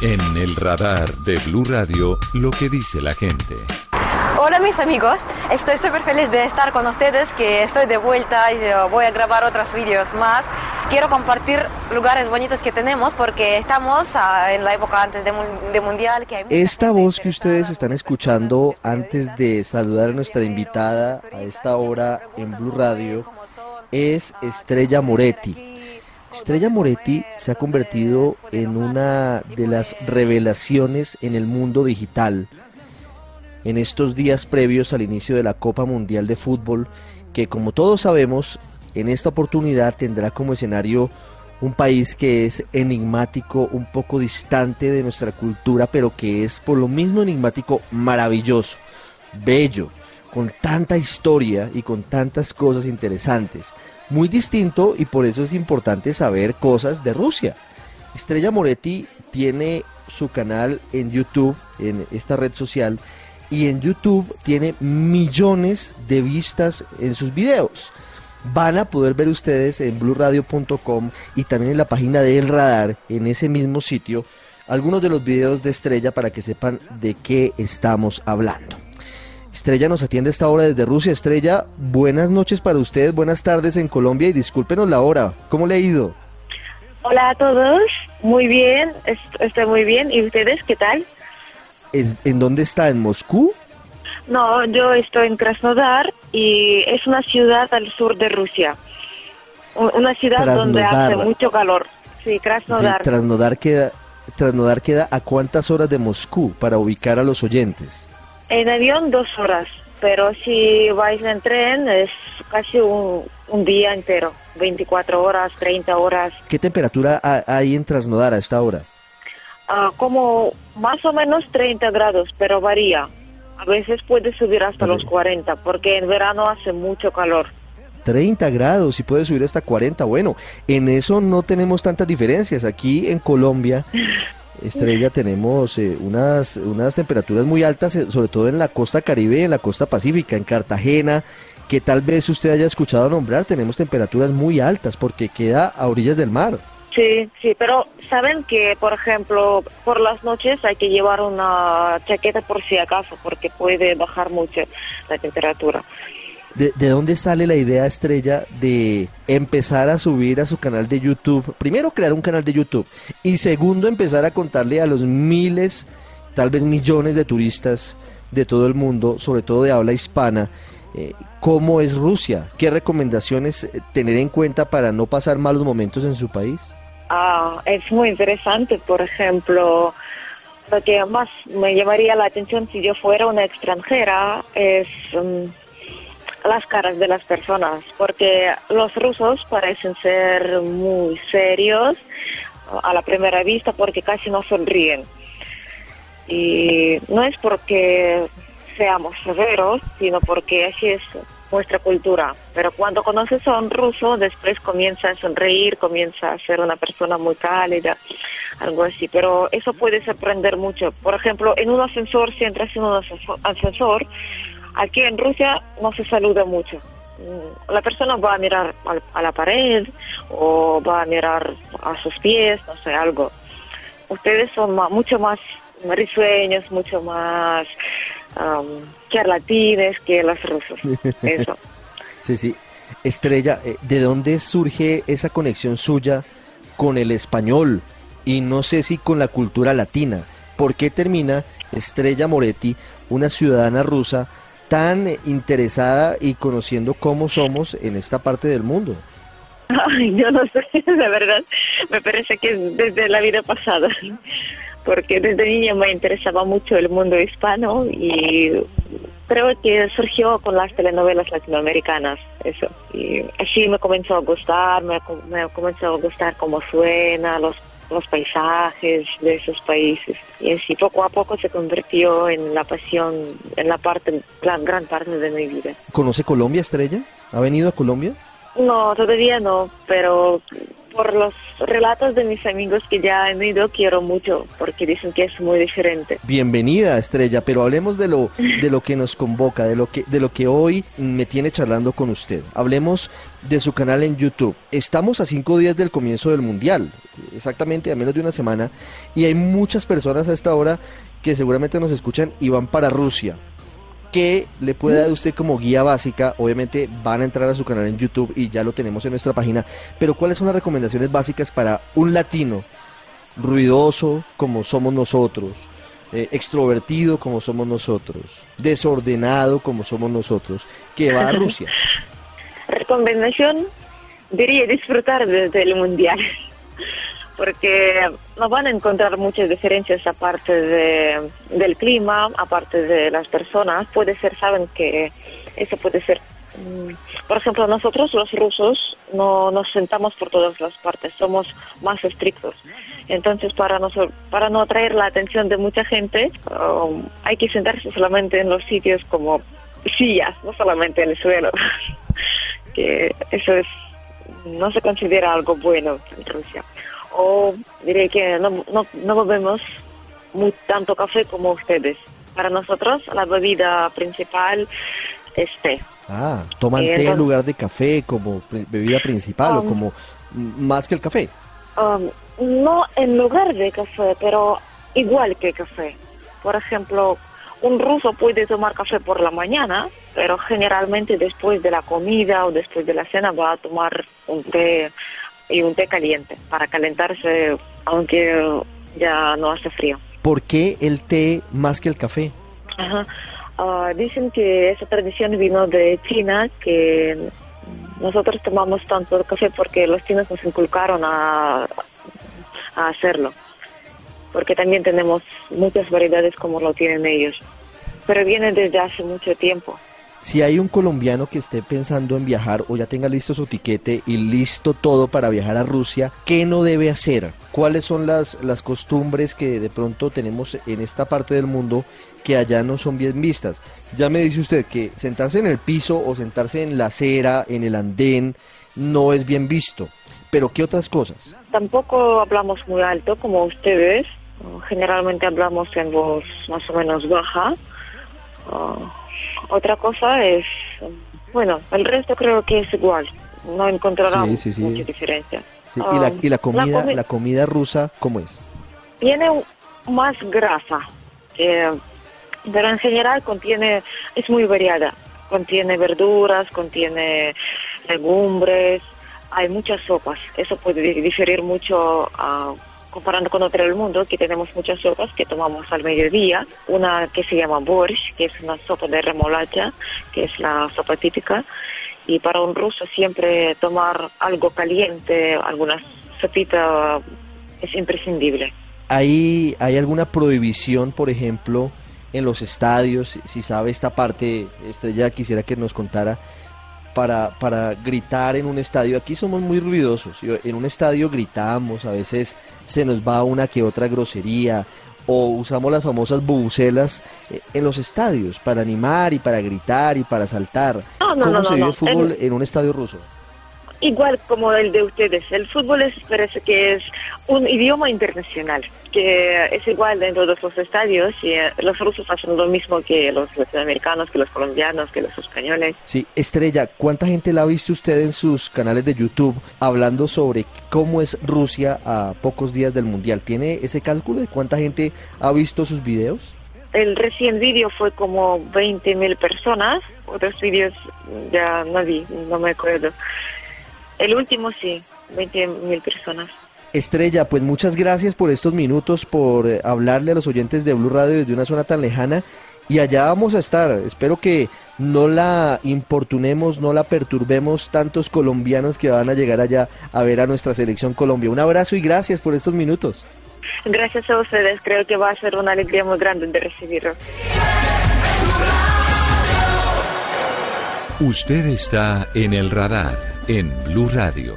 En el radar de Blue Radio, lo que dice la gente. Hola mis amigos, estoy súper feliz de estar con ustedes, que estoy de vuelta y eh, voy a grabar otros vídeos más. Quiero compartir lugares bonitos que tenemos porque estamos ah, en la época antes de, Mundial. Que Esta voz que ustedes están escuchando antes de saludar a nuestra invitada a esta hora en Blue Radio es Estrella Moretti. Estrella Moretti se ha convertido en una de las revelaciones en el mundo digital. En estos días previos al inicio de la Copa Mundial de Fútbol, que como todos sabemos, en esta oportunidad tendrá como escenario un país que es enigmático, un poco distante de nuestra cultura, pero que es por lo mismo enigmático maravilloso, bello, con tanta historia y con tantas cosas interesantes muy distinto y por eso es importante saber cosas de Rusia. Estrella Moretti tiene su canal en YouTube, en esta red social, y en YouTube tiene millones de vistas en sus videos. Van a poder ver ustedes en blurradio.com y también en la página de El Radar, en ese mismo sitio, algunos de los videos de Estrella para que sepan de qué estamos hablando. Estrella nos atiende esta hora desde Rusia. Estrella, buenas noches para ustedes, buenas tardes en Colombia y discúlpenos la hora. ¿Cómo le ha ido? Hola a todos, muy bien, estoy muy bien. ¿Y ustedes qué tal? ¿En dónde está? ¿En Moscú? No, yo estoy en Krasnodar y es una ciudad al sur de Rusia. Una ciudad donde hace mucho calor. Sí, Krasnodar. Sí, Krasnodar queda, Krasnodar queda a cuántas horas de Moscú para ubicar a los oyentes. En avión dos horas, pero si vais en tren es casi un, día entero, 24 horas, 30 horas. ¿Qué temperatura hay en Trasnodar a esta hora? Ah, como más o menos 30 grados, pero varía. A veces puede subir hasta los 40, porque en verano hace mucho calor. 30 grados y puede subir hasta 40. Bueno, en eso no tenemos tantas diferencias. Aquí en Colombia Estrella, tenemos eh, unas, unas temperaturas muy altas, eh, sobre todo en la costa caribe en la costa pacífica, en Cartagena, que tal vez usted haya escuchado nombrar, tenemos temperaturas muy altas porque queda a orillas del mar. Sí, sí, pero saben que, por ejemplo, por las noches hay que llevar una chaqueta por si acaso, porque puede bajar mucho la temperatura. ¿De, dónde sale la idea estrella de empezar a subir a su canal de YouTube? Primero, crear un canal de YouTube. Y segundo, empezar a contarle a los miles, tal vez millones de turistas de todo el mundo, sobre todo de habla hispana, eh, cómo es Rusia. ¿Qué recomendaciones eh, tener en cuenta para no pasar malos momentos en su país? Ah, es muy interesante. Por ejemplo, lo que más me llamaría la atención si yo fuera una extranjera es... Mm, las caras de las personas, porque los rusos parecen ser muy serios a la primera vista porque casi no sonríen. Y no es porque seamos severos, sino porque así es nuestra cultura. Pero cuando conoces a un ruso, después comienza a sonreír, comienza a ser una persona muy cálida, algo así. Pero eso puede sorprender mucho. Por ejemplo, en un ascensor, si entras en un ascensor, Aquí en Rusia no se saluda mucho. Mm, la persona va a mirar a la pared o va a mirar a sus pies, no sé, algo. Ustedes son mucho más risueños, mucho más um, charlatines que los rusos. Eso. sí, sí. Estrella, eh, ¿de dónde surge esa conexión suya con el español y no sé si con la cultura latina? ¿Por qué termina Estrella Moretti, una ciudadana rusa, tan interesada y conociendo cómo somos en esta parte del mundo? Yo no sé, de verdad, me parece que desde la vida pasada, porque desde niña me interesaba mucho el mundo hispano y creo que surgió con las telenovelas latinoamericanas, eso. Y así me comenzó a gustar, me, me comenzó a gustar cómo suena, los los paisajes de esos países. Y así poco a poco se convirtió en la pasión, en la parte, la gran parte de mi vida. ¿Conoce Colombia, Estrella? ¿Ha venido a Colombia? No, todavía no, pero por los relatos de mis amigos que ya han ido, quiero mucho, porque dicen que es muy diferente. Bienvenida, Estrella, pero hablemos de lo, de lo que nos convoca, de lo que, de lo que hoy me tiene charlando con usted. Hablemos de su canal en YouTube. Estamos a cinco días del comienzo del Mundial, exactamente a menos de una semana, y hay muchas personas a esta hora que seguramente nos escuchan y van para Rusia. ¿Qué le puede dar usted como guía básica? Obviamente van a entrar a su canal en YouTube y ya lo tenemos en nuestra página, pero ¿cuáles son las recomendaciones básicas para un latino ruidoso como somos nosotros, eh, extrovertido como somos nosotros, desordenado como somos nosotros, que va a Rusia? Recomendación, diría disfrutar desde el mundial, porque no van a encontrar muchas diferencias aparte de, del clima, aparte de las personas. Puede ser, saben que eso puede ser mm, por ejemplo, nosotros los rusos no nos sentamos por todas las partes, somos más estrictos. Entonces, para no, para no atraer la atención de mucha gente, um, hay que sentarse solamente en los sitios como sillas, no solamente en el suelo. que eso es no se considera algo bueno en Rusia. O diré que no, no, no bebemos muy, tanto café como ustedes. Para nosotros la bebida principal es té. Ah, toman té en lugar de café como bebida principal o um, como más que el café. Um, no en lugar de café, pero igual que café. Por ejemplo, un ruso puede tomar café por la mañana, pero generalmente después de la comida o después de la cena va a tomar un té y un té caliente para calentarse aunque ya no hace frío. ¿Por qué el té más que el café? Ah, dicen que esa tradición vino de China, que nosotros tomamos tanto el café porque los chinos nos inculcaron a, a hacerlo porque también tenemos muchas variedades como lo tienen ellos. Pero viene desde hace mucho tiempo. Si hay un colombiano que esté pensando en viajar o ya tenga listo su tiquete y listo todo para viajar a Rusia, ¿qué no debe hacer? ¿Cuáles son las, las costumbres que de pronto tenemos en esta parte del mundo que allá no son bien vistas? Ya me dice usted que sentarse en el piso o sentarse en la acera, en el andén, no es bien visto. Pero ¿qué otras cosas? Tampoco hablamos muy alto como ustedes Generalmente hablamos en voz más o menos baja. Otra cosa es, bueno, el resto creo que es igual. No encontrarán mucha diferencia. ¿Y, la, ¿Y, la, comida, la, comida rusa cómo es? Tiene más grasa, pero en general contiene, es muy variada. Contiene verduras, contiene legumbres, hay muchas sopas. Eso puede diferir mucho a comparando con otro del mundo, que tenemos muchas sopas que tomamos al mediodía. Una que se llama borscht, que es una sopa de remolacha, que es la sopa típica. Y para un ruso siempre tomar algo caliente, alguna sopita, es imprescindible. ¿Hay, ¿Hay alguna prohibición, por ejemplo, en los estadios? Si sabe esta parte, Estrella, quisiera que nos contara para, para gritar en un estadio. Aquí somos muy ruidosos. En un estadio gritamos, a veces se nos va una que otra grosería o usamos las famosas bubucelas eh, en los estadios para animar y para gritar y para saltar. ¿Cómo se vive el fútbol en un estadio ruso? igual como el de ustedes. El fútbol es, parece que es un idioma internacional, que es igual en todos los estadios y eh, los rusos hacen lo mismo que los latinoamericanos, que los colombianos, que los españoles. Sí, Estrella, ¿cuánta gente la ha visto usted en sus canales de YouTube hablando sobre cómo es Rusia a pocos días del Mundial? ¿Tiene ese cálculo de cuánta gente ha visto sus videos? El recién vídeo fue como 20 mil personas, otros vídeos ya no vi, no me acuerdo. El último sí, 20 mil personas. Estrella, pues muchas gracias por estos minutos, por eh, hablarle a los oyentes de Blue Radio desde una zona tan lejana. Y allá vamos a estar. Espero que no la importunemos, no la perturbemos tantos colombianos que van a llegar allá a ver a nuestra selección Colombia. Un abrazo y gracias por estos minutos. Gracias a ustedes. Creo que va a ser una alegría muy grande de recibirlo. Usted está en el radar en Blue Radio.